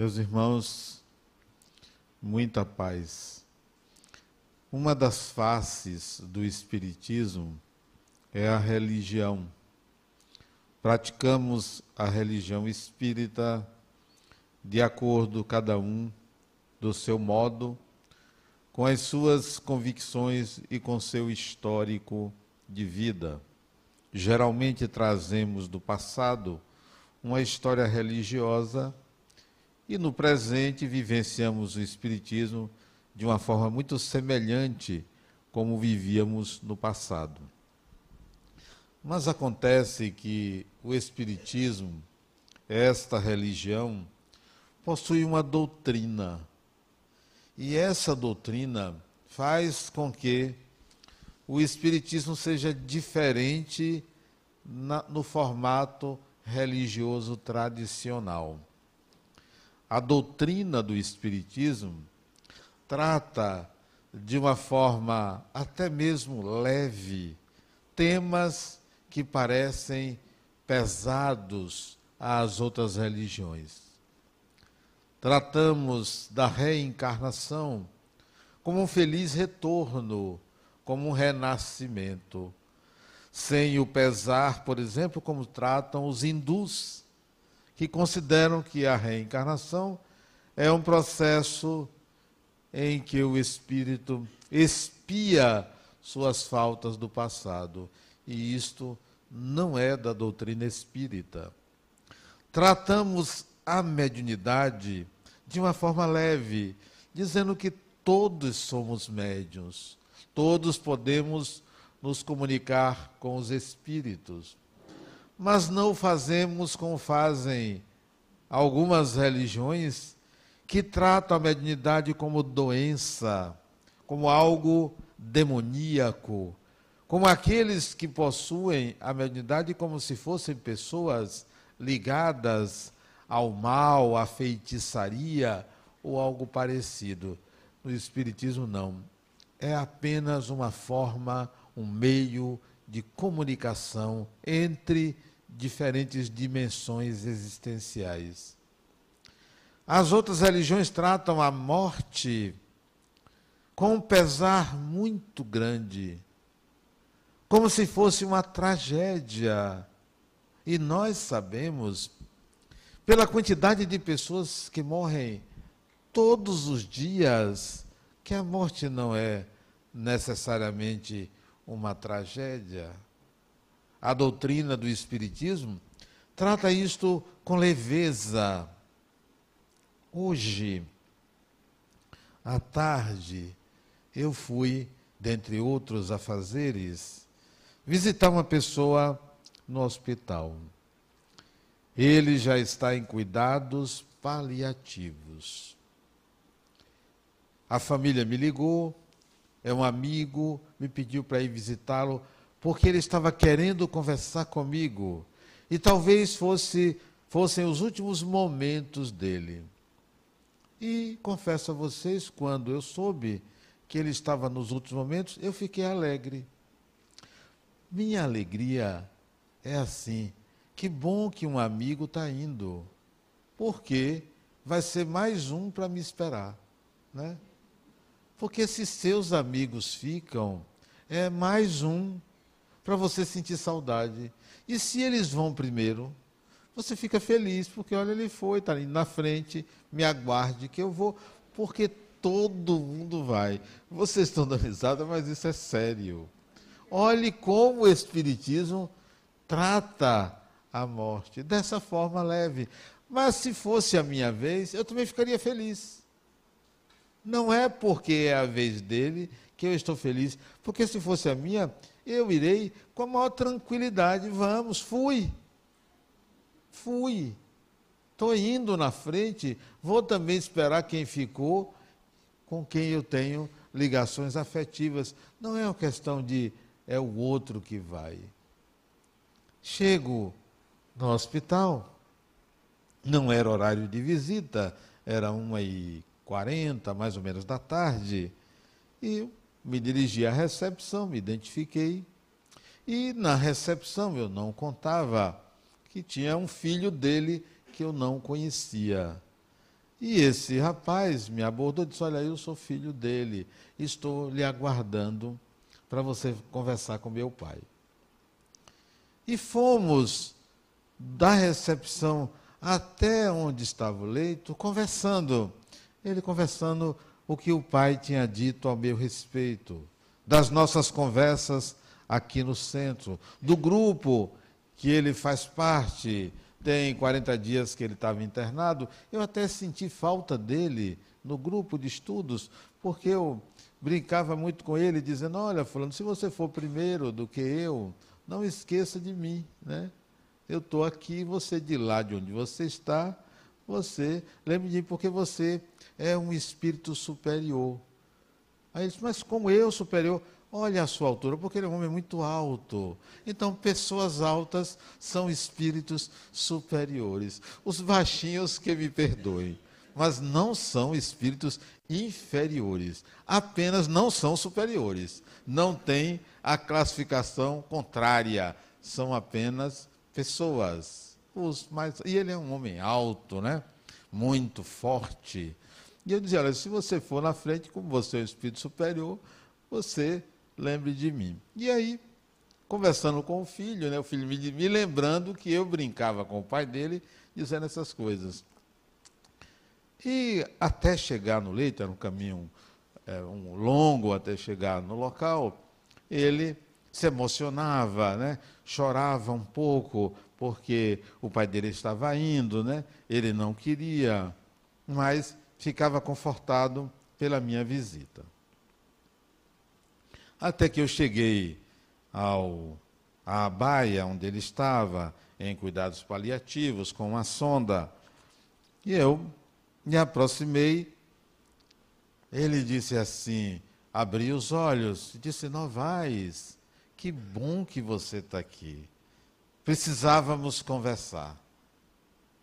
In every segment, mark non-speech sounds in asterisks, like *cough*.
Meus irmãos, muita paz. Uma das faces do Espiritismo é a religião. Praticamos a religião espírita de acordo, cada um, do seu modo, com as suas convicções e com seu histórico de vida. Geralmente trazemos do passado uma história religiosa e no presente vivenciamos o Espiritismo de uma forma muito semelhante como vivíamos no passado. Mas acontece que o Espiritismo, esta religião, possui uma doutrina. E essa doutrina faz com que o Espiritismo seja diferente na, no formato religioso tradicional. A doutrina do Espiritismo trata de uma forma até mesmo leve temas que parecem pesados às outras religiões. Tratamos da reencarnação como um feliz retorno, como um renascimento, sem o pesar, por exemplo, como tratam os hindus que consideram que a reencarnação é um processo em que o espírito expia suas faltas do passado. E isto não é da doutrina espírita. Tratamos a mediunidade de uma forma leve, dizendo que todos somos médiuns, todos podemos nos comunicar com os espíritos mas não fazemos como fazem algumas religiões que tratam a mediunidade como doença, como algo demoníaco, como aqueles que possuem a mediunidade como se fossem pessoas ligadas ao mal, à feitiçaria ou algo parecido. No Espiritismo, não. É apenas uma forma, um meio de comunicação entre diferentes dimensões existenciais. As outras religiões tratam a morte com um pesar muito grande, como se fosse uma tragédia. E nós sabemos, pela quantidade de pessoas que morrem todos os dias, que a morte não é necessariamente uma tragédia a doutrina do Espiritismo, trata isto com leveza. Hoje, à tarde, eu fui, dentre outros afazeres, visitar uma pessoa no hospital. Ele já está em cuidados paliativos. A família me ligou, é um amigo, me pediu para ir visitá-lo porque ele estava querendo conversar comigo e talvez fosse fossem os últimos momentos dele. E confesso a vocês, quando eu soube que ele estava nos últimos momentos, eu fiquei alegre. Minha alegria é assim: que bom que um amigo está indo, porque vai ser mais um para me esperar, né? Porque se seus amigos ficam, é mais um para você sentir saudade. E se eles vão primeiro, você fica feliz, porque olha, ele foi, está ali na frente, me aguarde que eu vou, porque todo mundo vai. Vocês estão dando risada, mas isso é sério. Olhe como o Espiritismo trata a morte, dessa forma leve. Mas se fosse a minha vez, eu também ficaria feliz. Não é porque é a vez dele que eu estou feliz, porque se fosse a minha, eu irei com a maior tranquilidade. Vamos, fui. Fui. Estou indo na frente, vou também esperar quem ficou, com quem eu tenho ligações afetivas. Não é uma questão de é o outro que vai. Chego no hospital, não era horário de visita, era uma e quarenta, mais ou menos, da tarde, e me dirigi à recepção, me identifiquei. E na recepção eu não contava que tinha um filho dele que eu não conhecia. E esse rapaz me abordou e disse: Olha, eu sou filho dele, estou lhe aguardando para você conversar com meu pai. E fomos da recepção até onde estava o leito, conversando. Ele conversando o que o pai tinha dito ao meu respeito, das nossas conversas aqui no centro, do grupo que ele faz parte, tem 40 dias que ele estava internado, eu até senti falta dele no grupo de estudos, porque eu brincava muito com ele, dizendo: Olha, Fulano, se você for primeiro do que eu, não esqueça de mim, né? Eu estou aqui, você de lá de onde você está, você, lembre de porque você é um espírito superior. Aí ele disse, mas como eu superior? Olha a sua altura, porque ele é um homem muito alto. Então, pessoas altas são espíritos superiores. Os baixinhos que me perdoem, mas não são espíritos inferiores. Apenas não são superiores. Não tem a classificação contrária. São apenas pessoas. Os mais... E ele é um homem alto, né? Muito forte. E eu dizia, olha, se você for na frente, como você é um espírito superior, você lembre de mim. E aí, conversando com o filho, né, o filho me, me lembrando que eu brincava com o pai dele, dizendo essas coisas. E até chegar no leito, era um caminho é, um longo até chegar no local, ele se emocionava, né? chorava um pouco, porque o pai dele estava indo, né? ele não queria, mas ficava confortado pela minha visita. Até que eu cheguei ao, à baia onde ele estava, em cuidados paliativos, com uma sonda. E eu me aproximei. Ele disse assim, abri os olhos, e disse, Novaes, que bom que você está aqui. Precisávamos conversar.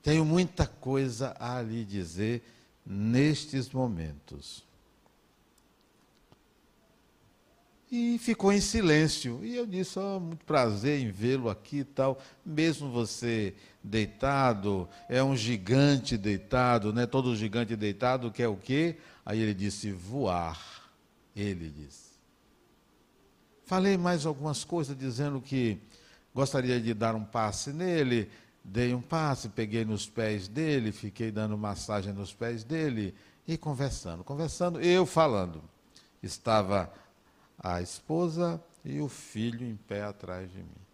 Tenho muita coisa a lhe dizer nestes momentos. E ficou em silêncio. E eu disse: oh, muito prazer em vê-lo aqui e tal. Mesmo você deitado, é um gigante deitado, né? Todo gigante deitado quer o quê? Aí ele disse: voar. Ele disse. Falei mais algumas coisas, dizendo que gostaria de dar um passe nele. Dei um passe, peguei nos pés dele, fiquei dando massagem nos pés dele e conversando. Conversando, eu falando. Estava a esposa e o filho em pé atrás de mim.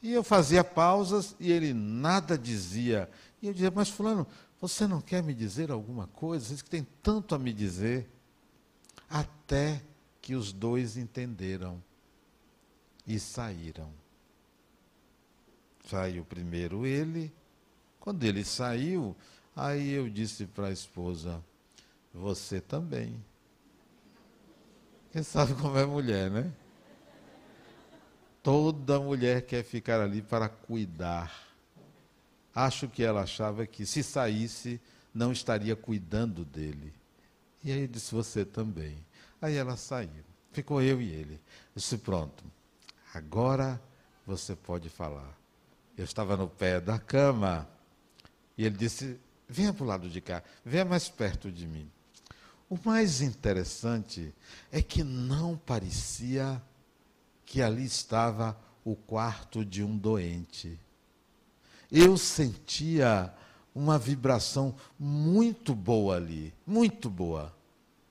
E eu fazia pausas e ele nada dizia. E eu dizia, mas fulano, você não quer me dizer alguma coisa? Você que tem tanto a me dizer. Até que os dois entenderam e saíram. Saiu primeiro ele. Quando ele saiu, aí eu disse para a esposa, você também. Quem sabe como é mulher, né? Toda mulher quer ficar ali para cuidar. Acho que ela achava que se saísse, não estaria cuidando dele. E aí eu disse, você também. Aí ela saiu. Ficou eu e ele. Eu disse, pronto. Agora você pode falar. Eu estava no pé da cama. E ele disse, venha para o lado de cá. Venha mais perto de mim. O mais interessante é que não parecia que ali estava o quarto de um doente. Eu sentia uma vibração muito boa ali, muito boa.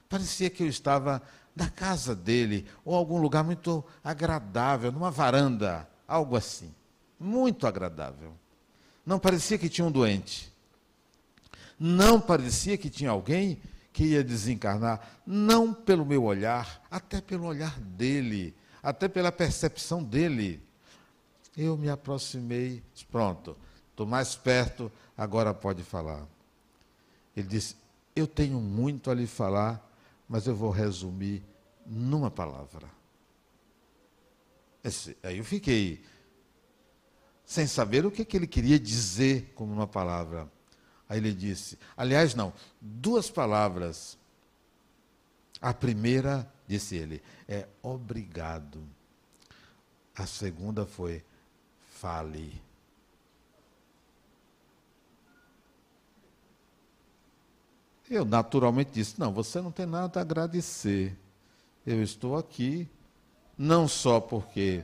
Parecia que eu estava na casa dele, ou algum lugar muito agradável, numa varanda, algo assim. Muito agradável. Não parecia que tinha um doente. Não parecia que tinha alguém que ia desencarnar, não pelo meu olhar, até pelo olhar dele, até pela percepção dele. Eu me aproximei, pronto, estou mais perto, agora pode falar. Ele disse: Eu tenho muito a lhe falar, mas eu vou resumir numa palavra. Esse, aí eu fiquei sem saber o que, que ele queria dizer como uma palavra. Aí ele disse: aliás, não, duas palavras. A primeira, disse ele, é obrigado. A segunda foi fale. Eu naturalmente disse: Não, você não tem nada a agradecer. Eu estou aqui, não só porque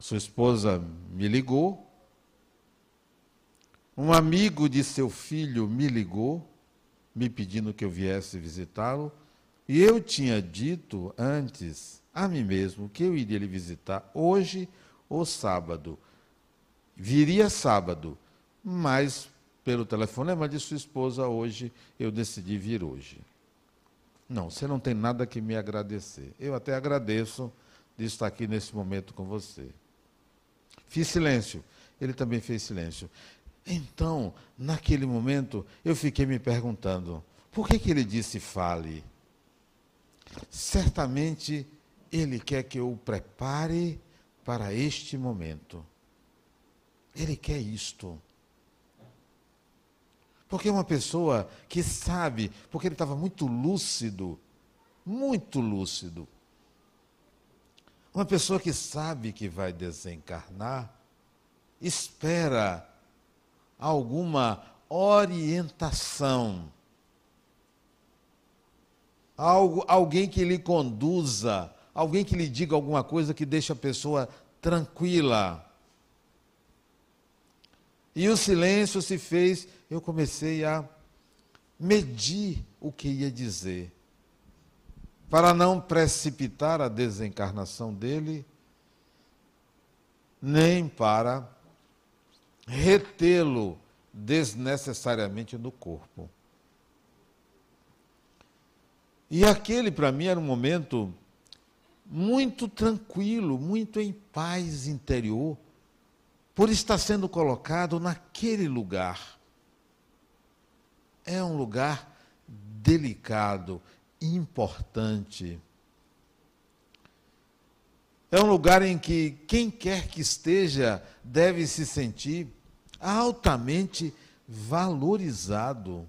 sua esposa me ligou, um amigo de seu filho me ligou, me pedindo que eu viesse visitá-lo, e eu tinha dito antes a mim mesmo que eu iria lhe visitar hoje ou sábado. Viria sábado, mas pelo telefonema de sua esposa hoje, eu decidi vir hoje. Não, você não tem nada que me agradecer. Eu até agradeço de estar aqui nesse momento com você. Fiz silêncio. Ele também fez silêncio. Então, naquele momento, eu fiquei me perguntando: por que, que ele disse fale? Certamente ele quer que eu o prepare para este momento. Ele quer isto. Porque uma pessoa que sabe, porque ele estava muito lúcido, muito lúcido. Uma pessoa que sabe que vai desencarnar, espera alguma orientação. Algo, alguém que lhe conduza, alguém que lhe diga alguma coisa que deixe a pessoa tranquila. E o silêncio se fez, eu comecei a medir o que ia dizer. Para não precipitar a desencarnação dele, nem para retê-lo desnecessariamente no corpo. E aquele, para mim, era um momento muito tranquilo, muito em paz interior por estar sendo colocado naquele lugar. É um lugar delicado, importante. É um lugar em que quem quer que esteja deve se sentir altamente valorizado.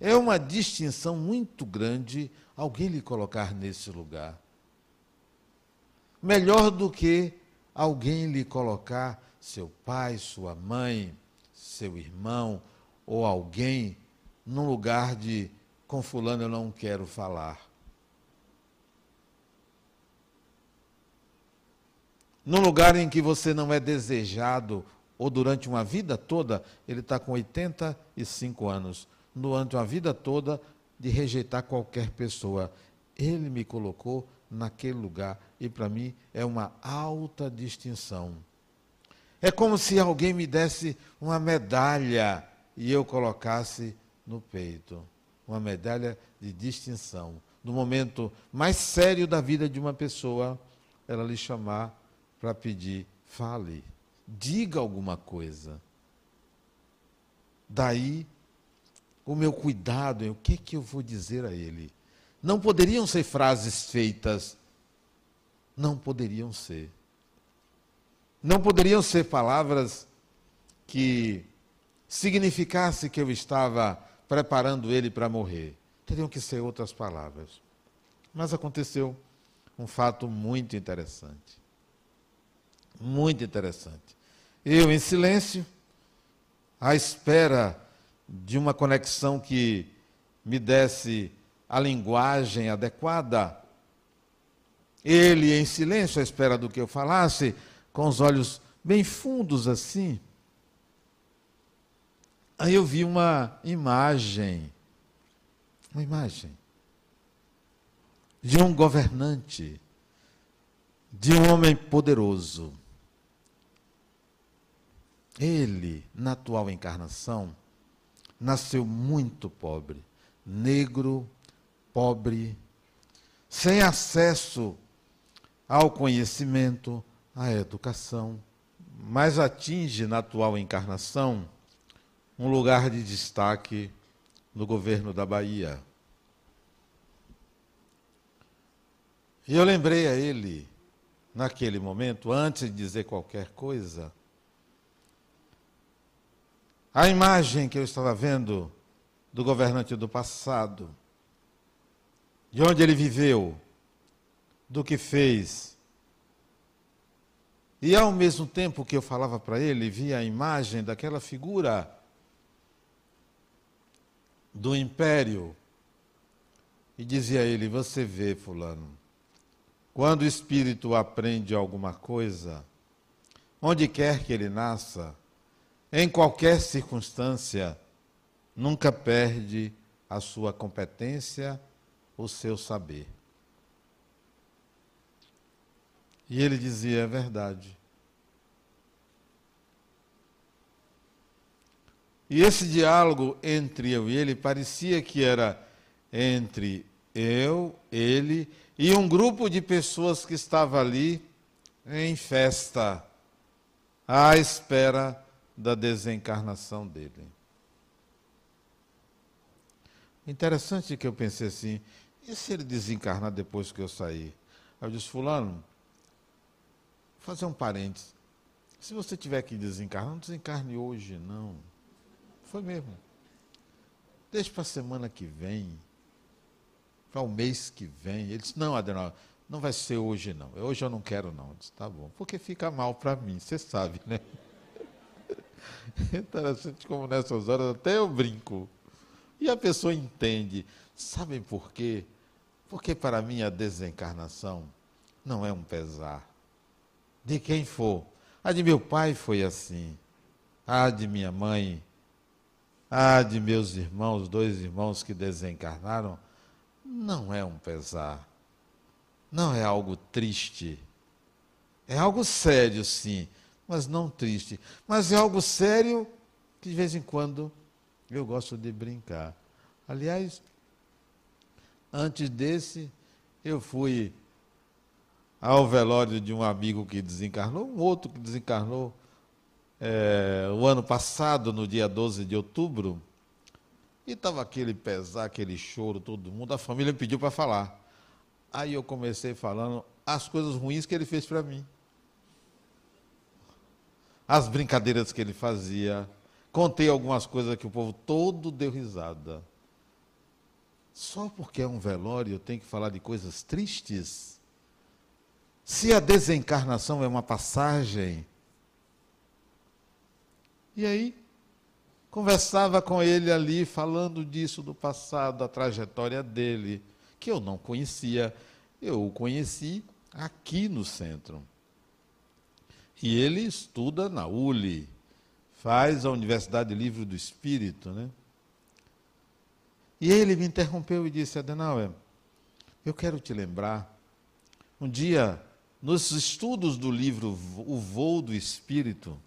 É uma distinção muito grande alguém lhe colocar nesse lugar. Melhor do que alguém lhe colocar seu pai, sua mãe, seu irmão ou alguém num lugar de com fulano eu não quero falar. Num lugar em que você não é desejado, ou durante uma vida toda, ele está com 85 anos, durante uma vida toda de rejeitar qualquer pessoa. Ele me colocou naquele lugar. E para mim é uma alta distinção. É como se alguém me desse uma medalha e eu colocasse no peito. Uma medalha de distinção. No momento mais sério da vida de uma pessoa, ela lhe chamar para pedir: fale, diga alguma coisa. Daí, o meu cuidado em o que, que eu vou dizer a ele. Não poderiam ser frases feitas. Não poderiam ser. Não poderiam ser palavras que significasse que eu estava preparando ele para morrer. Teriam que ser outras palavras. Mas aconteceu um fato muito interessante. Muito interessante. Eu, em silêncio, à espera de uma conexão que me desse a linguagem adequada. Ele em silêncio, à espera do que eu falasse, com os olhos bem fundos assim. Aí eu vi uma imagem, uma imagem de um governante, de um homem poderoso. Ele, na atual encarnação, nasceu muito pobre, negro, pobre, sem acesso ao conhecimento, à educação, mas atinge na atual encarnação um lugar de destaque no governo da Bahia. E eu lembrei a ele, naquele momento, antes de dizer qualquer coisa, a imagem que eu estava vendo do governante do passado de onde ele viveu, do que fez. E ao mesmo tempo que eu falava para ele, via a imagem daquela figura do império e dizia ele: Você vê, Fulano, quando o espírito aprende alguma coisa, onde quer que ele nasça, em qualquer circunstância, nunca perde a sua competência, o seu saber. E ele dizia: É verdade. E esse diálogo entre eu e ele parecia que era entre eu, ele e um grupo de pessoas que estava ali em festa, à espera da desencarnação dele. Interessante que eu pensei assim, e se ele desencarnar depois que eu sair? Aí eu disse, fulano, vou fazer um parênteses. Se você tiver que desencarnar, não desencarne hoje, não. Foi mesmo. Deixa para a semana que vem, para o mês que vem. Ele disse, não, Adenal, não vai ser hoje não. Hoje eu não quero não. Eu disse, tá bom. Porque fica mal para mim, você sabe, né? *laughs* Interessante como nessas horas até eu brinco. E a pessoa entende. Sabem por quê? Porque para mim a desencarnação não é um pesar. De quem for. A de meu pai foi assim. A de minha mãe. A de meus irmãos, dois irmãos que desencarnaram. Não é um pesar. Não é algo triste. É algo sério, sim, mas não triste. Mas é algo sério que de vez em quando eu gosto de brincar. Aliás, antes desse, eu fui ao velório de um amigo que desencarnou, um outro que desencarnou é, o ano passado, no dia 12 de outubro. E estava aquele pesar, aquele choro, todo mundo. A família me pediu para falar. Aí eu comecei falando as coisas ruins que ele fez para mim. As brincadeiras que ele fazia, Contei algumas coisas que o povo todo deu risada. Só porque é um velório eu tenho que falar de coisas tristes? Se a desencarnação é uma passagem. E aí, conversava com ele ali, falando disso do passado, da trajetória dele, que eu não conhecia. Eu o conheci aqui no centro. E ele estuda na ULI faz a Universidade Livre do Espírito, né? E ele me interrompeu e disse, Adenauer, eu quero te lembrar, um dia, nos estudos do livro O Voo do Espírito,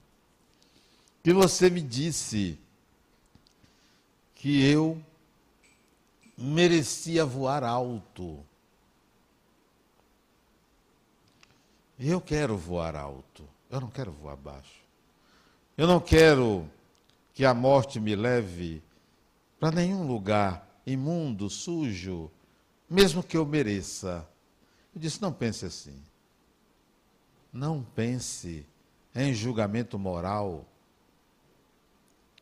que você me disse que eu merecia voar alto. Eu quero voar alto, eu não quero voar baixo. Eu não quero que a morte me leve para nenhum lugar imundo, sujo, mesmo que eu mereça. Eu disse: não pense assim. Não pense em julgamento moral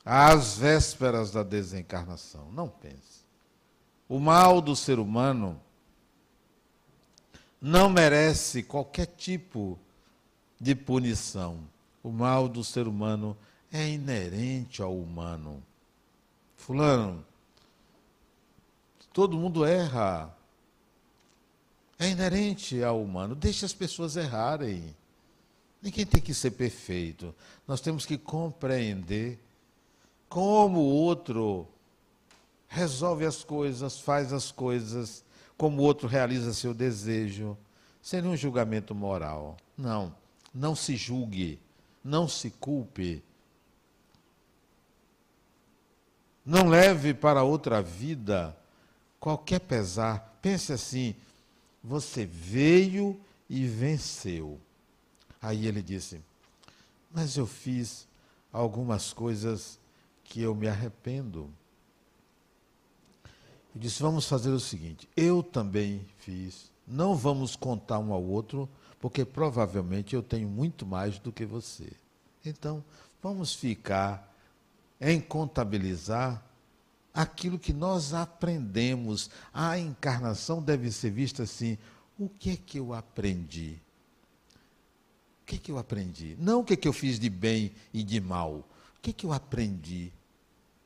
às vésperas da desencarnação. Não pense. O mal do ser humano não merece qualquer tipo de punição. O mal do ser humano é inerente ao humano. Fulano, todo mundo erra. É inerente ao humano. Deixe as pessoas errarem. Ninguém tem que ser perfeito. Nós temos que compreender como o outro resolve as coisas, faz as coisas, como o outro realiza seu desejo, sem nenhum julgamento moral. Não, não se julgue. Não se culpe. Não leve para outra vida qualquer pesar. Pense assim: você veio e venceu. Aí ele disse: Mas eu fiz algumas coisas que eu me arrependo. Eu disse: Vamos fazer o seguinte: eu também fiz. Não vamos contar um ao outro, porque provavelmente eu tenho muito mais do que você. Então, vamos ficar em contabilizar aquilo que nós aprendemos. A encarnação deve ser vista assim: o que é que eu aprendi? O que é que eu aprendi? Não o que é que eu fiz de bem e de mal. Que que eu aprendi?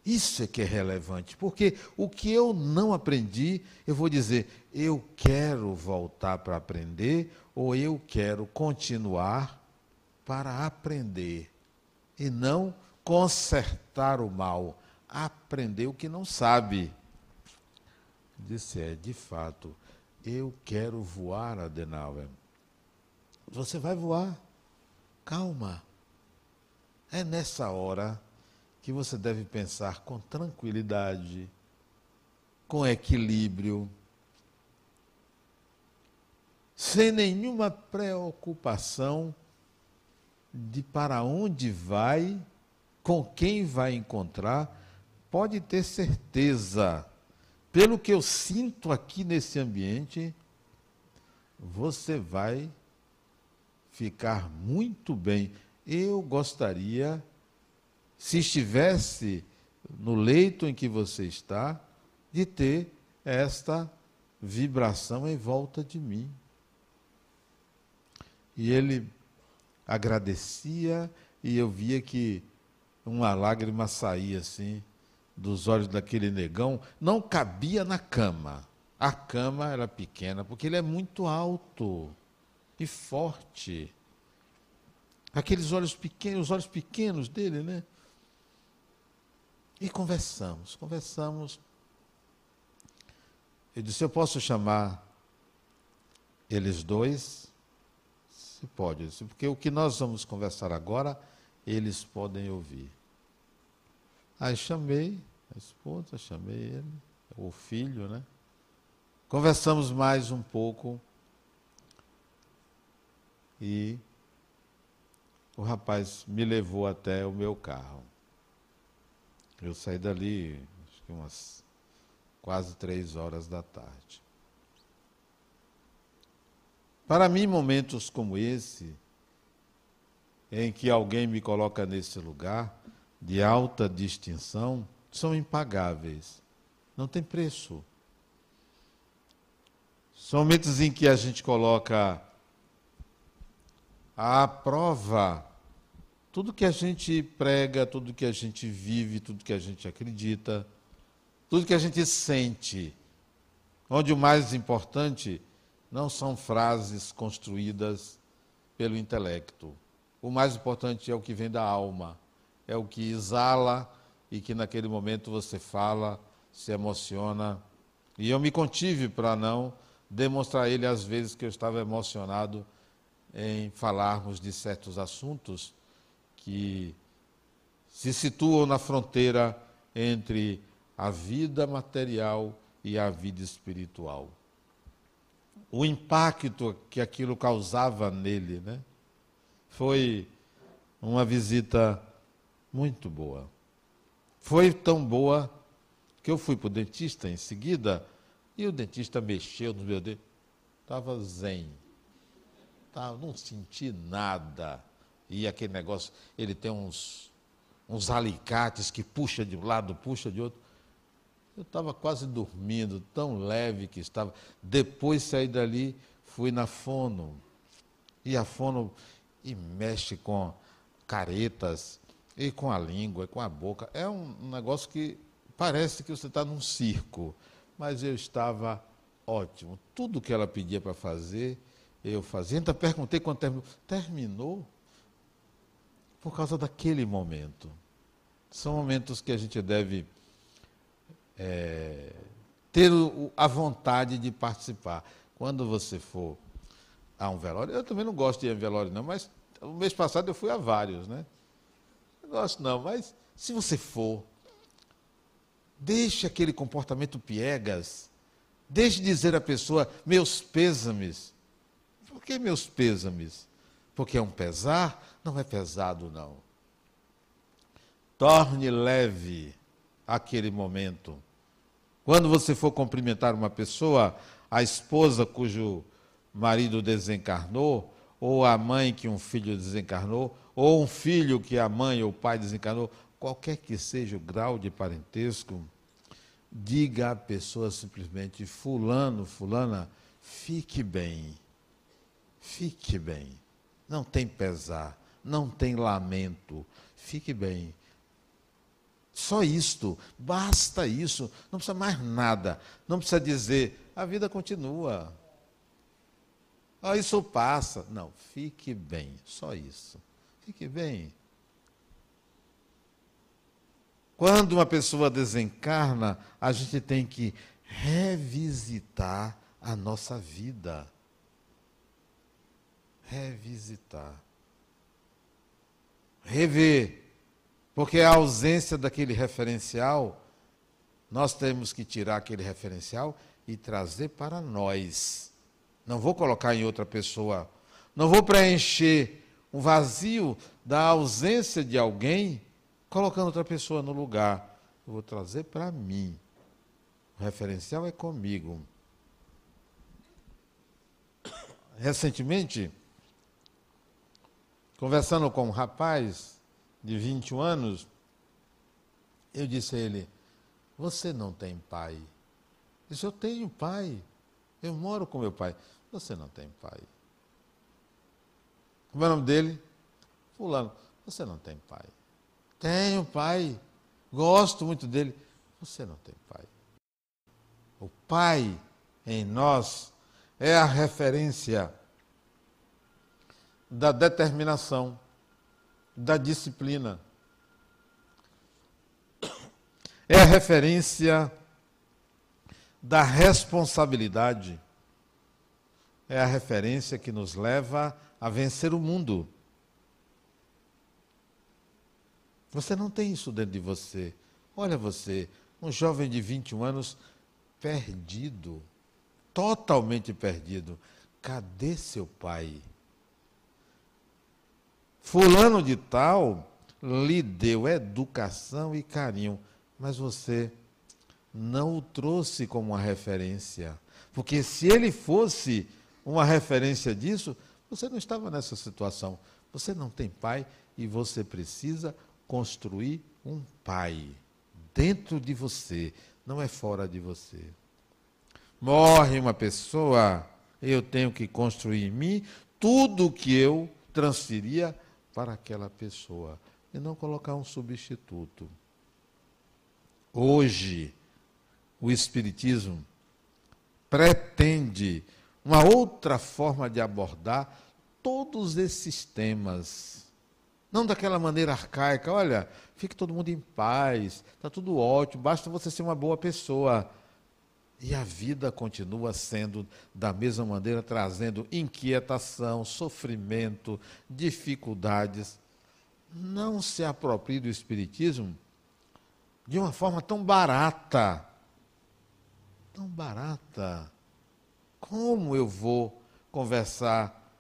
Isso é que é relevante, porque o que eu não aprendi, eu vou dizer, eu quero voltar para aprender ou eu quero continuar para aprender e não consertar o mal, aprender o que não sabe. Disse, é, de fato, eu quero voar, Adenauer. Você vai voar. Calma. É nessa hora que você deve pensar com tranquilidade, com equilíbrio, sem nenhuma preocupação de para onde vai, com quem vai encontrar, pode ter certeza, pelo que eu sinto aqui nesse ambiente, você vai ficar muito bem. Eu gostaria se estivesse no leito em que você está, de ter esta vibração em volta de mim. E ele agradecia e eu via que uma lágrima saía assim dos olhos daquele negão, não cabia na cama. A cama era pequena, porque ele é muito alto e forte. Aqueles olhos pequenos, os olhos pequenos dele, né? E conversamos, conversamos. Eu disse: Eu posso chamar eles dois? Se pode, disse, porque o que nós vamos conversar agora, eles podem ouvir. Aí chamei a esposa, chamei ele, o filho, né? Conversamos mais um pouco e o rapaz me levou até o meu carro. Eu saí dali, acho que umas quase três horas da tarde. Para mim, momentos como esse, em que alguém me coloca nesse lugar de alta distinção, são impagáveis. Não tem preço. São momentos em que a gente coloca à prova tudo que a gente prega, tudo que a gente vive, tudo que a gente acredita, tudo que a gente sente, onde o mais importante não são frases construídas pelo intelecto. O mais importante é o que vem da alma, é o que exala e que naquele momento você fala, se emociona. E eu me contive para não demonstrar a ele às vezes que eu estava emocionado em falarmos de certos assuntos que se situam na fronteira entre a vida material e a vida espiritual. O impacto que aquilo causava nele, né? Foi uma visita muito boa. Foi tão boa que eu fui para o dentista em seguida e o dentista mexeu no meu dedo. Estava zen. Tava, não senti nada. E aquele negócio, ele tem uns, uns alicates que puxa de um lado, puxa de outro. Eu estava quase dormindo, tão leve que estava. Depois saí dali, fui na fono. E a fono e mexe com caretas, e com a língua, e com a boca. É um negócio que parece que você está num circo. Mas eu estava ótimo. Tudo que ela pedia para fazer, eu fazia. Então perguntei quando terminou. Terminou? Por causa daquele momento. São momentos que a gente deve é, ter o, a vontade de participar. Quando você for a um velório, eu também não gosto de ir a velório, não, mas o mês passado eu fui a vários, né? Não gosto não, mas se você for, deixe aquele comportamento piegas, deixe dizer à pessoa meus pêsames. Por que meus pêsames? Porque é um pesar não é pesado, não. Torne leve aquele momento. Quando você for cumprimentar uma pessoa, a esposa cujo marido desencarnou, ou a mãe que um filho desencarnou, ou um filho que a mãe ou o pai desencarnou, qualquer que seja o grau de parentesco, diga à pessoa simplesmente: Fulano, Fulana, fique bem. Fique bem. Não tem pesar não tem lamento. Fique bem. Só isto, basta isso, não precisa mais nada. Não precisa dizer, a vida continua. Ah, isso passa. Não, fique bem, só isso. Fique bem. Quando uma pessoa desencarna, a gente tem que revisitar a nossa vida. Revisitar. Rever. Porque a ausência daquele referencial, nós temos que tirar aquele referencial e trazer para nós. Não vou colocar em outra pessoa. Não vou preencher um vazio da ausência de alguém colocando outra pessoa no lugar. Eu vou trazer para mim. O referencial é comigo. *coughs* Recentemente, conversando com um rapaz de 21 anos, eu disse a ele: Você não tem pai? Ele disse: Eu tenho pai. Eu moro com meu pai. Você não tem pai. Como é o nome dele? Fulano. Você não tem pai. Tenho pai. Gosto muito dele. Você não tem pai. O pai em nós é a referência da determinação, da disciplina. É a referência da responsabilidade. É a referência que nos leva a vencer o mundo. Você não tem isso dentro de você. Olha você, um jovem de 21 anos, perdido, totalmente perdido. Cadê seu pai? Fulano de tal lhe deu educação e carinho, mas você não o trouxe como uma referência. Porque se ele fosse uma referência disso, você não estava nessa situação. Você não tem pai e você precisa construir um pai dentro de você, não é fora de você. Morre uma pessoa, eu tenho que construir em mim tudo o que eu transferia para aquela pessoa e não colocar um substituto. Hoje, o Espiritismo pretende uma outra forma de abordar todos esses temas não daquela maneira arcaica, olha, fique todo mundo em paz, está tudo ótimo, basta você ser uma boa pessoa. E a vida continua sendo da mesma maneira, trazendo inquietação, sofrimento, dificuldades. Não se aproprie do Espiritismo de uma forma tão barata. Tão barata. Como eu vou conversar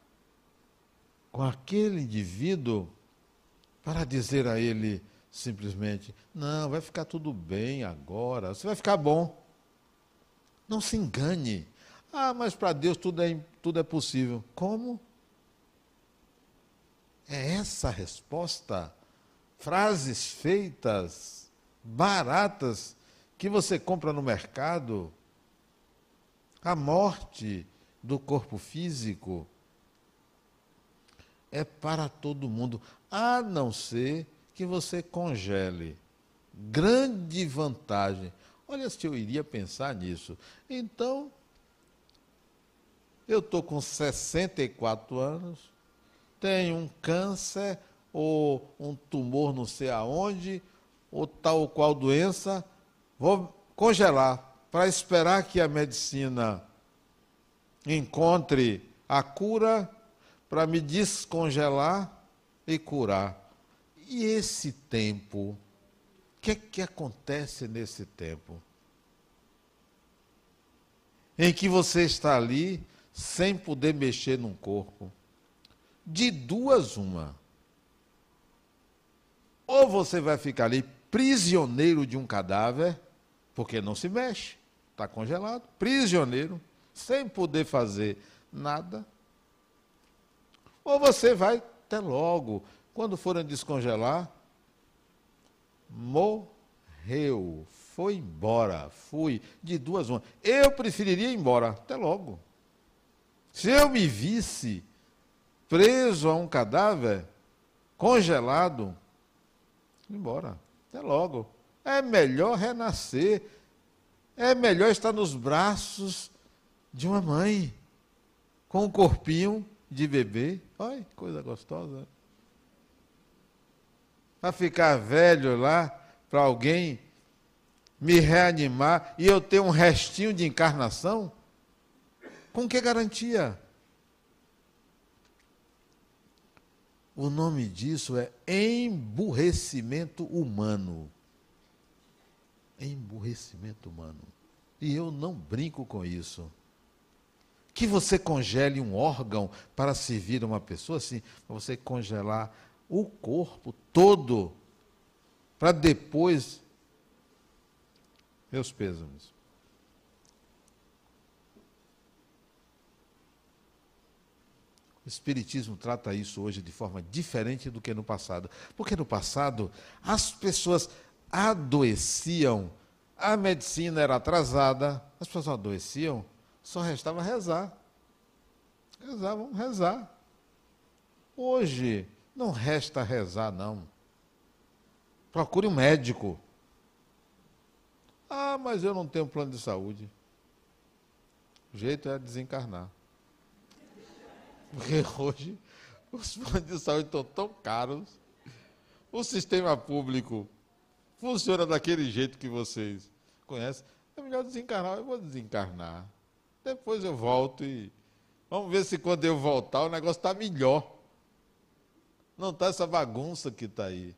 com aquele indivíduo para dizer a ele simplesmente: não, vai ficar tudo bem agora, você vai ficar bom. Não se engane. Ah, mas para Deus tudo é, tudo é possível. Como? É essa a resposta? Frases feitas, baratas, que você compra no mercado? A morte do corpo físico é para todo mundo a não ser que você congele. Grande vantagem. Olha se eu iria pensar nisso. Então, eu estou com 64 anos, tenho um câncer ou um tumor não sei aonde, ou tal ou qual doença, vou congelar para esperar que a medicina encontre a cura para me descongelar e curar. E esse tempo, que, é que acontece nesse tempo? Em que você está ali sem poder mexer num corpo. De duas, uma. Ou você vai ficar ali prisioneiro de um cadáver, porque não se mexe, está congelado, prisioneiro, sem poder fazer nada. Ou você vai até logo. Quando forem descongelar, morreu. Foi embora. Fui. De duas uma. Eu preferiria ir embora. Até logo. Se eu me visse preso a um cadáver, congelado, embora. Até logo. É melhor renascer. É melhor estar nos braços de uma mãe, com um corpinho de bebê. Olha que coisa gostosa. Para ficar velho lá, para alguém me reanimar e eu ter um restinho de encarnação? Com que garantia? O nome disso é emburrecimento humano. Emburrecimento humano. E eu não brinco com isso. Que você congele um órgão para servir uma pessoa, assim, para você congelar o corpo todo, para depois. Meus pêsames. O Espiritismo trata isso hoje de forma diferente do que no passado. Porque no passado, as pessoas adoeciam, a medicina era atrasada, as pessoas adoeciam, só restava rezar. Rezar, vamos rezar. Hoje, não resta rezar, não. Procure um médico. Ah, mas eu não tenho plano de saúde. O jeito é desencarnar. Porque *laughs* hoje os planos de saúde estão tão caros. O sistema público funciona daquele jeito que vocês conhecem. É melhor desencarnar. Eu vou desencarnar. Depois eu volto e. Vamos ver se quando eu voltar o negócio está melhor. Não está essa bagunça que está aí.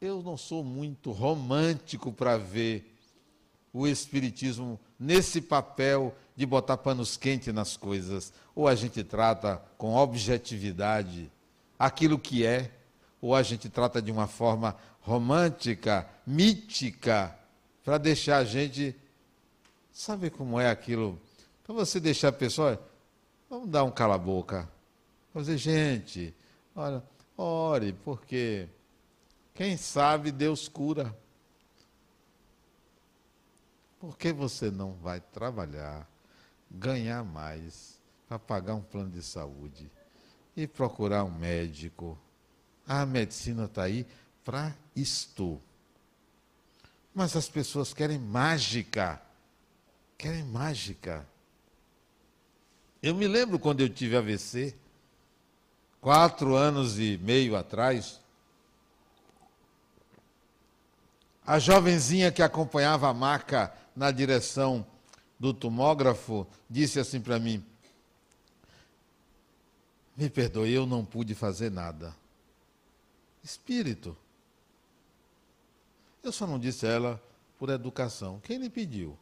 Eu não sou muito romântico para ver o Espiritismo nesse papel de botar panos quentes nas coisas. Ou a gente trata com objetividade aquilo que é, ou a gente trata de uma forma romântica, mítica, para deixar a gente. Sabe como é aquilo? Para você deixar a pessoa. Vamos dar um cala-boca. Vamos dizer, gente, olha, ore, porque quem sabe Deus cura. Por que você não vai trabalhar, ganhar mais, para pagar um plano de saúde e procurar um médico? A medicina está aí para isto. Mas as pessoas querem mágica. Querem mágica. Eu me lembro quando eu tive AVC, quatro anos e meio atrás, a jovenzinha que acompanhava a maca na direção do tomógrafo, disse assim para mim: Me perdoe, eu não pude fazer nada. Espírito. Eu só não disse a ela por educação. Quem lhe pediu?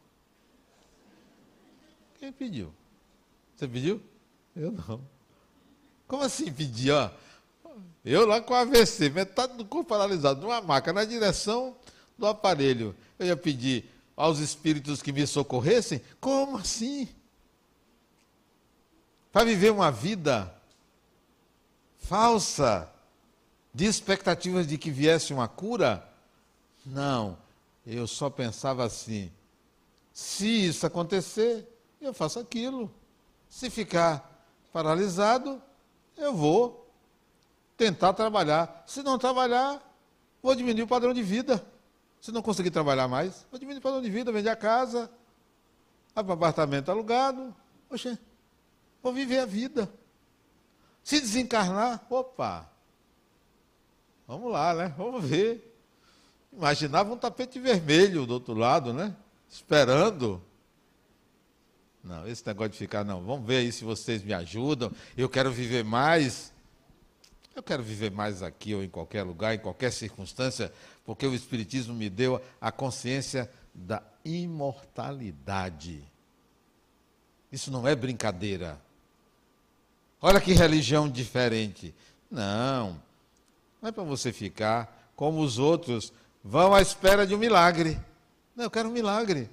Quem pediu? Você pediu? Eu não. Como assim pedir? Ó, eu lá com AVC, metade do corpo paralisado, numa maca, na direção do aparelho. Eu ia pedir, aos espíritos que me socorressem? Como assim? Para viver uma vida falsa, de expectativas de que viesse uma cura? Não, eu só pensava assim: se isso acontecer, eu faço aquilo. Se ficar paralisado, eu vou tentar trabalhar. Se não trabalhar, vou diminuir o padrão de vida. Se não conseguir trabalhar mais, vou diminuir o padrão de vida, vender a casa, apartamento alugado. Vou viver a vida. Se desencarnar, opa, vamos lá, né? Vamos ver. Imaginava um tapete vermelho do outro lado, né? Esperando. Não, esse negócio de ficar, não. Vamos ver aí se vocês me ajudam. Eu quero viver mais. Eu quero viver mais aqui ou em qualquer lugar, em qualquer circunstância, porque o Espiritismo me deu a consciência da imortalidade. Isso não é brincadeira. Olha que religião diferente. Não, não é para você ficar como os outros vão à espera de um milagre. Não, eu quero um milagre.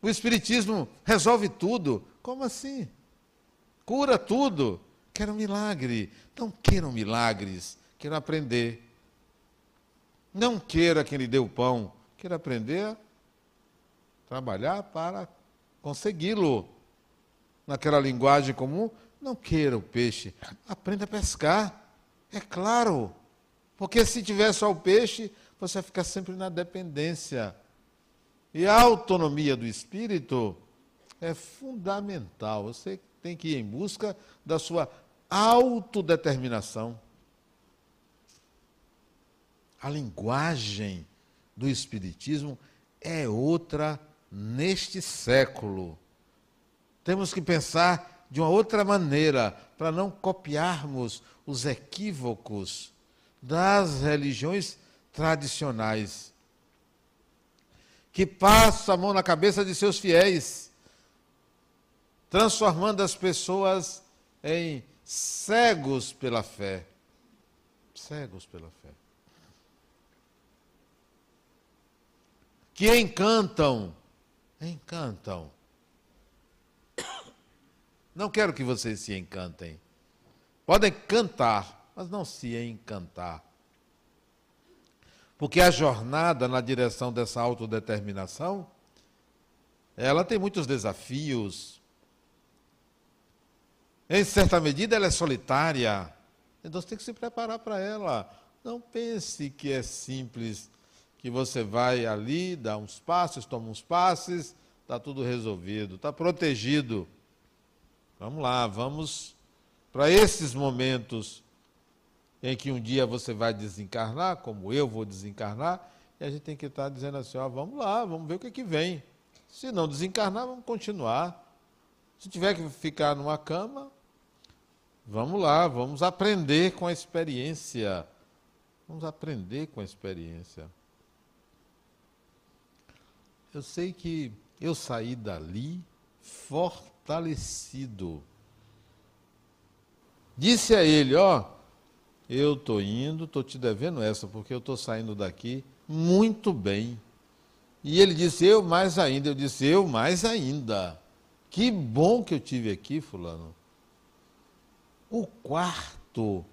O Espiritismo resolve tudo. Como assim? Cura tudo. Quero um milagre. Não queiram milagres, quero aprender. Não queira quem lhe dê o pão, queira aprender a trabalhar para consegui-lo. Naquela linguagem comum, não queira o peixe, aprenda a pescar. É claro. Porque se tiver só o peixe, você vai ficar sempre na dependência. E a autonomia do espírito é fundamental. Você tem que ir em busca da sua autodeterminação. A linguagem do Espiritismo é outra neste século. Temos que pensar de uma outra maneira para não copiarmos os equívocos das religiões tradicionais, que passa a mão na cabeça de seus fiéis, transformando as pessoas em cegos pela fé. Cegos pela fé. Que encantam, encantam. Não quero que vocês se encantem. Podem cantar, mas não se encantar. Porque a jornada na direção dessa autodeterminação, ela tem muitos desafios. Em certa medida, ela é solitária. Então você tem que se preparar para ela. Não pense que é simples, que você vai ali, dá uns passos, toma uns passos, está tudo resolvido, está protegido. Vamos lá, vamos para esses momentos em que um dia você vai desencarnar, como eu vou desencarnar, e a gente tem que estar dizendo assim, ó, vamos lá, vamos ver o que, é que vem. Se não desencarnar, vamos continuar. Se tiver que ficar numa cama, vamos lá, vamos aprender com a experiência. Vamos aprender com a experiência. Eu sei que eu saí dali fortalecido. Disse a ele, ó, eu estou indo, estou te devendo essa, porque eu estou saindo daqui muito bem. E ele disse, eu mais ainda. Eu disse, eu mais ainda. Que bom que eu tive aqui, fulano. O quarto,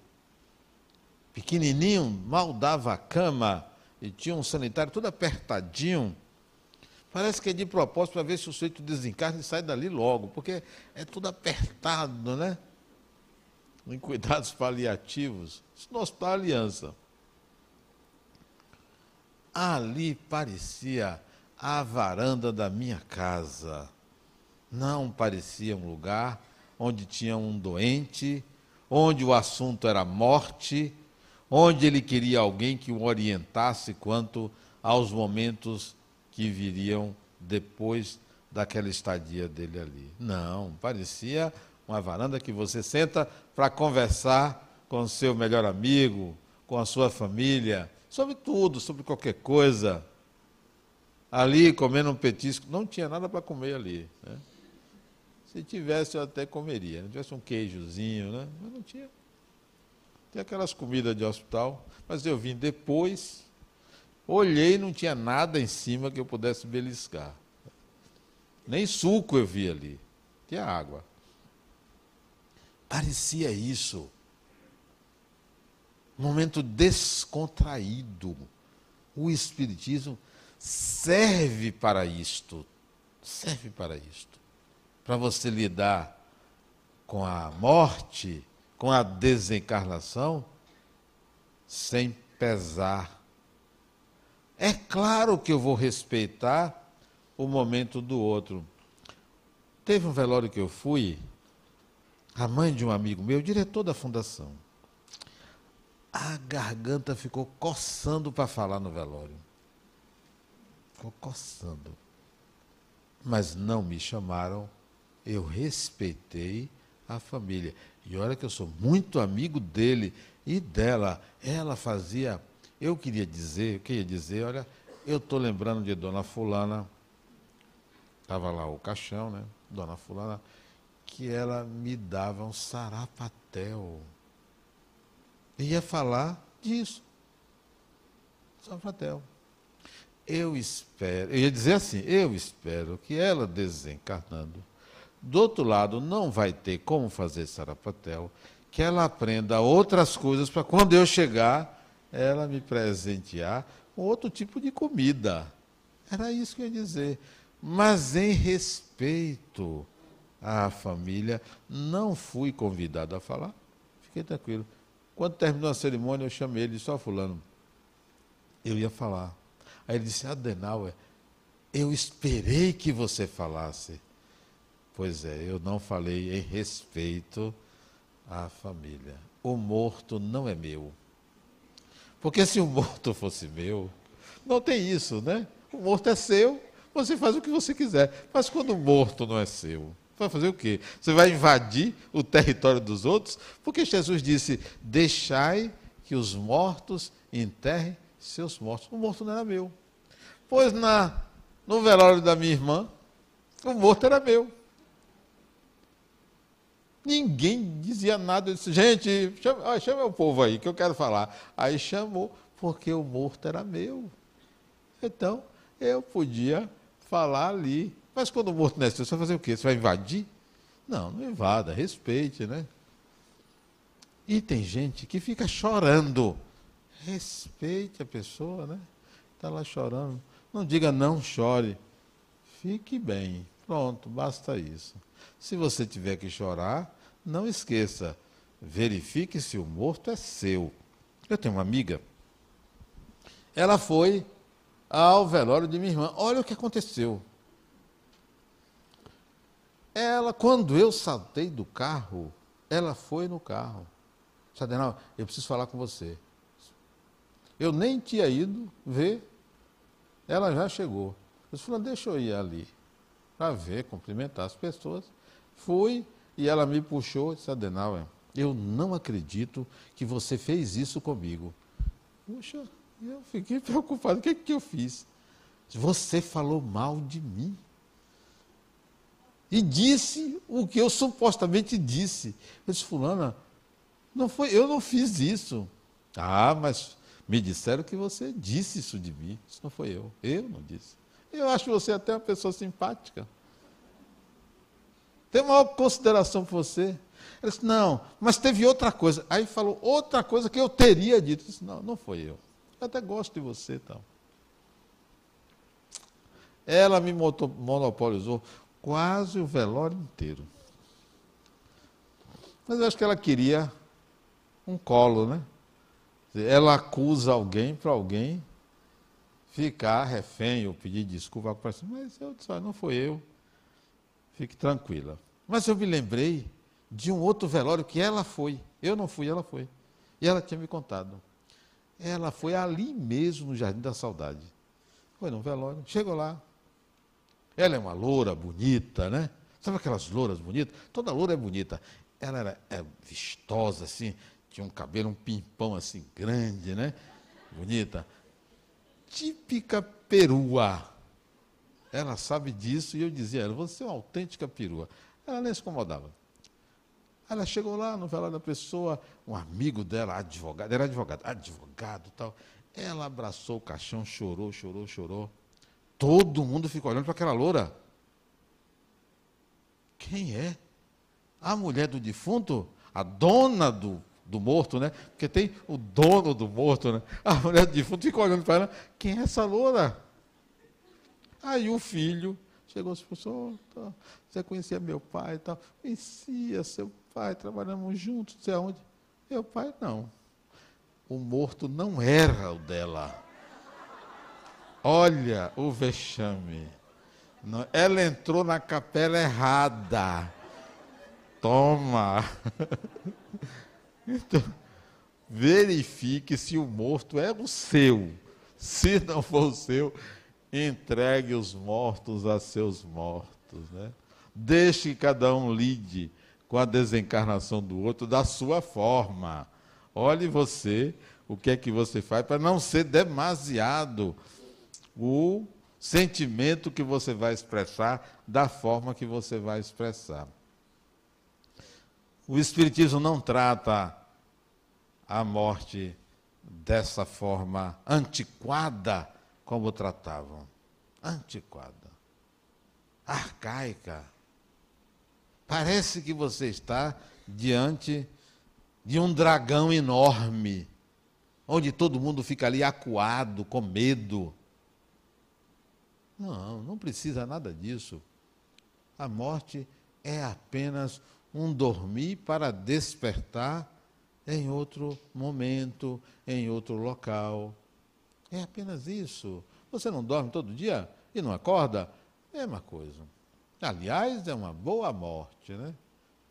pequenininho, mal dava a cama, e tinha um sanitário todo apertadinho. Parece que é de propósito para ver se o sujeito desencarna e sai dali logo, porque é tudo apertado, né? Em cuidados paliativos, no Hospital Aliança. Ali parecia a varanda da minha casa. Não parecia um lugar onde tinha um doente, onde o assunto era morte, onde ele queria alguém que o orientasse quanto aos momentos que viriam depois daquela estadia dele ali. Não, parecia uma varanda que você senta para conversar com o seu melhor amigo, com a sua família, sobre tudo, sobre qualquer coisa. Ali, comendo um petisco, não tinha nada para comer ali. Né? Se tivesse, eu até comeria. Se tivesse um queijozinho, né? mas não tinha. Tem aquelas comidas de hospital, mas eu vim depois, olhei não tinha nada em cima que eu pudesse beliscar. Nem suco eu vi ali. Tinha água. Parecia isso. Um momento descontraído. O Espiritismo serve para isto. Serve para isto. Para você lidar com a morte, com a desencarnação, sem pesar. É claro que eu vou respeitar o momento do outro. Teve um velório que eu fui, a mãe de um amigo meu, diretor da fundação. A garganta ficou coçando para falar no velório. Ficou coçando. Mas não me chamaram, eu respeitei a família. E olha que eu sou muito amigo dele e dela. Ela fazia. Eu queria dizer, eu queria dizer, olha, eu estou lembrando de Dona Fulana. Estava lá o caixão, né? Dona Fulana que ela me dava um sarapatel. Ia falar disso. Sarapatel. Eu espero, eu ia dizer assim, eu espero que ela desencarnando, do outro lado não vai ter como fazer sarapatel, que ela aprenda outras coisas para quando eu chegar, ela me presentear com outro tipo de comida. Era isso que eu ia dizer. Mas em respeito à família. Não fui convidado a falar, fiquei tranquilo. Quando terminou a cerimônia, eu chamei ele e disse, ó, fulano, eu ia falar. Aí ele disse, Adenauer, eu esperei que você falasse. Pois é, eu não falei em respeito à família. O morto não é meu. Porque se o morto fosse meu, não tem isso, né? O morto é seu, você faz o que você quiser. Mas quando o morto não é seu, vai fazer o quê? Você vai invadir o território dos outros? Porque Jesus disse: Deixai que os mortos enterrem seus mortos. O morto não era meu. Pois na, no velório da minha irmã, o morto era meu. Ninguém dizia nada. Eu disse, gente, chama, chama o povo aí que eu quero falar. Aí chamou, porque o morto era meu. Então, eu podia falar ali. Mas quando o morto seu, você vai fazer o quê? Você vai invadir? Não, não invada, respeite, né? E tem gente que fica chorando. Respeite a pessoa, né? Está lá chorando. Não diga não chore. Fique bem. Pronto, basta isso. Se você tiver que chorar, não esqueça, verifique se o morto é seu. Eu tenho uma amiga, ela foi ao velório de minha irmã. Olha o que aconteceu. Ela, quando eu saltei do carro, ela foi no carro. Sadenal, eu preciso falar com você. Eu nem tinha ido ver, ela já chegou. Eu falei, deixa eu ir ali para ver, cumprimentar as pessoas. Fui e ela me puxou e disse, Adenauer, eu não acredito que você fez isso comigo. Puxa, eu fiquei *laughs* preocupado. O que, é que eu fiz? Você falou mal de mim. E disse o que eu supostamente disse. Eu disse, fulana, não foi, eu não fiz isso. Ah, mas me disseram que você disse isso de mim. Isso não foi eu. Eu não disse. Eu acho você até uma pessoa simpática. Tenho maior consideração por você. Ele disse, não, mas teve outra coisa. Aí falou outra coisa que eu teria dito. Eu disse, não, não foi eu. Eu até gosto de você então. Ela me monopolizou quase o velório inteiro. Mas eu acho que ela queria um colo, né? Ela acusa alguém para alguém ficar refém ou pedir desculpa. Mas eu disse, não foi eu. Fique tranquila. Mas eu me lembrei de um outro velório que ela foi. Eu não fui, ela foi. E ela tinha me contado. Ela foi ali mesmo no Jardim da Saudade. Foi num velório. Chegou lá. Ela é uma loura bonita, né? Sabe aquelas louras bonitas? Toda loura é bonita. Ela era é, vistosa, assim, tinha um cabelo, um pimpão assim grande, né? Bonita. Típica perua. Ela sabe disso e eu dizia ela, você é uma autêntica perua. Ela nem se incomodava. Ela chegou lá no velório da pessoa, um amigo dela, advogado, era advogado, advogado tal. Ela abraçou o caixão, chorou, chorou, chorou. Todo mundo ficou olhando para aquela loura. Quem é? A mulher do defunto? A dona do, do morto, né? Porque tem o dono do morto, né? A mulher do defunto ficou olhando para ela. Quem é essa loura? Aí o filho chegou e falou, oh, você conhecia meu pai e tal? Conhecia seu pai, trabalhamos juntos, não sei aonde. Meu pai, não. O morto não era o dela. Olha o vexame. Ela entrou na capela errada. Toma. *laughs* Então, verifique se o morto é o seu. Se não for o seu, entregue os mortos a seus mortos. Né? Deixe que cada um lide com a desencarnação do outro da sua forma. Olhe você, o que é que você faz para não ser demasiado o sentimento que você vai expressar da forma que você vai expressar. O Espiritismo não trata a morte dessa forma antiquada como tratavam. Antiquada, arcaica. Parece que você está diante de um dragão enorme, onde todo mundo fica ali acuado, com medo. Não, não precisa nada disso. A morte é apenas um dormir para despertar em outro momento, em outro local. É apenas isso. Você não dorme todo dia e não acorda? Mesma coisa. Aliás, é uma boa morte, né?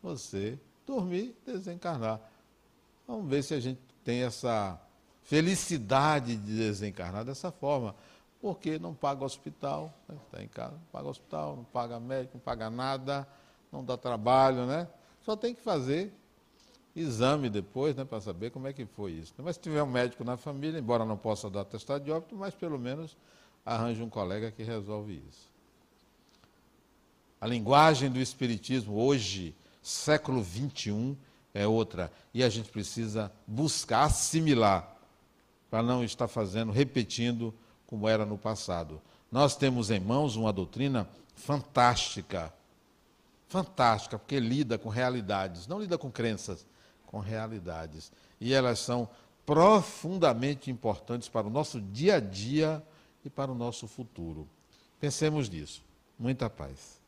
Você dormir, desencarnar. Vamos ver se a gente tem essa felicidade de desencarnar dessa forma. Porque não paga hospital, está né? Em casa, não paga hospital, não paga médico, não paga nada, não dá trabalho, né? Só tem que fazer exame depois, né, para saber como é que foi isso. Mas se tiver um médico na família, embora não possa dar atestado de óbito, mas pelo menos arranje um colega que resolve isso. A linguagem do Espiritismo hoje, século XXI, é outra. E a gente precisa buscar assimilar, para não estar fazendo, repetindo como era no passado. Nós temos em mãos uma doutrina fantástica. Fantástica, porque lida com realidades, não lida com crenças, com realidades. E elas são profundamente importantes para o nosso dia a dia e para o nosso futuro. Pensemos nisso. Muita paz.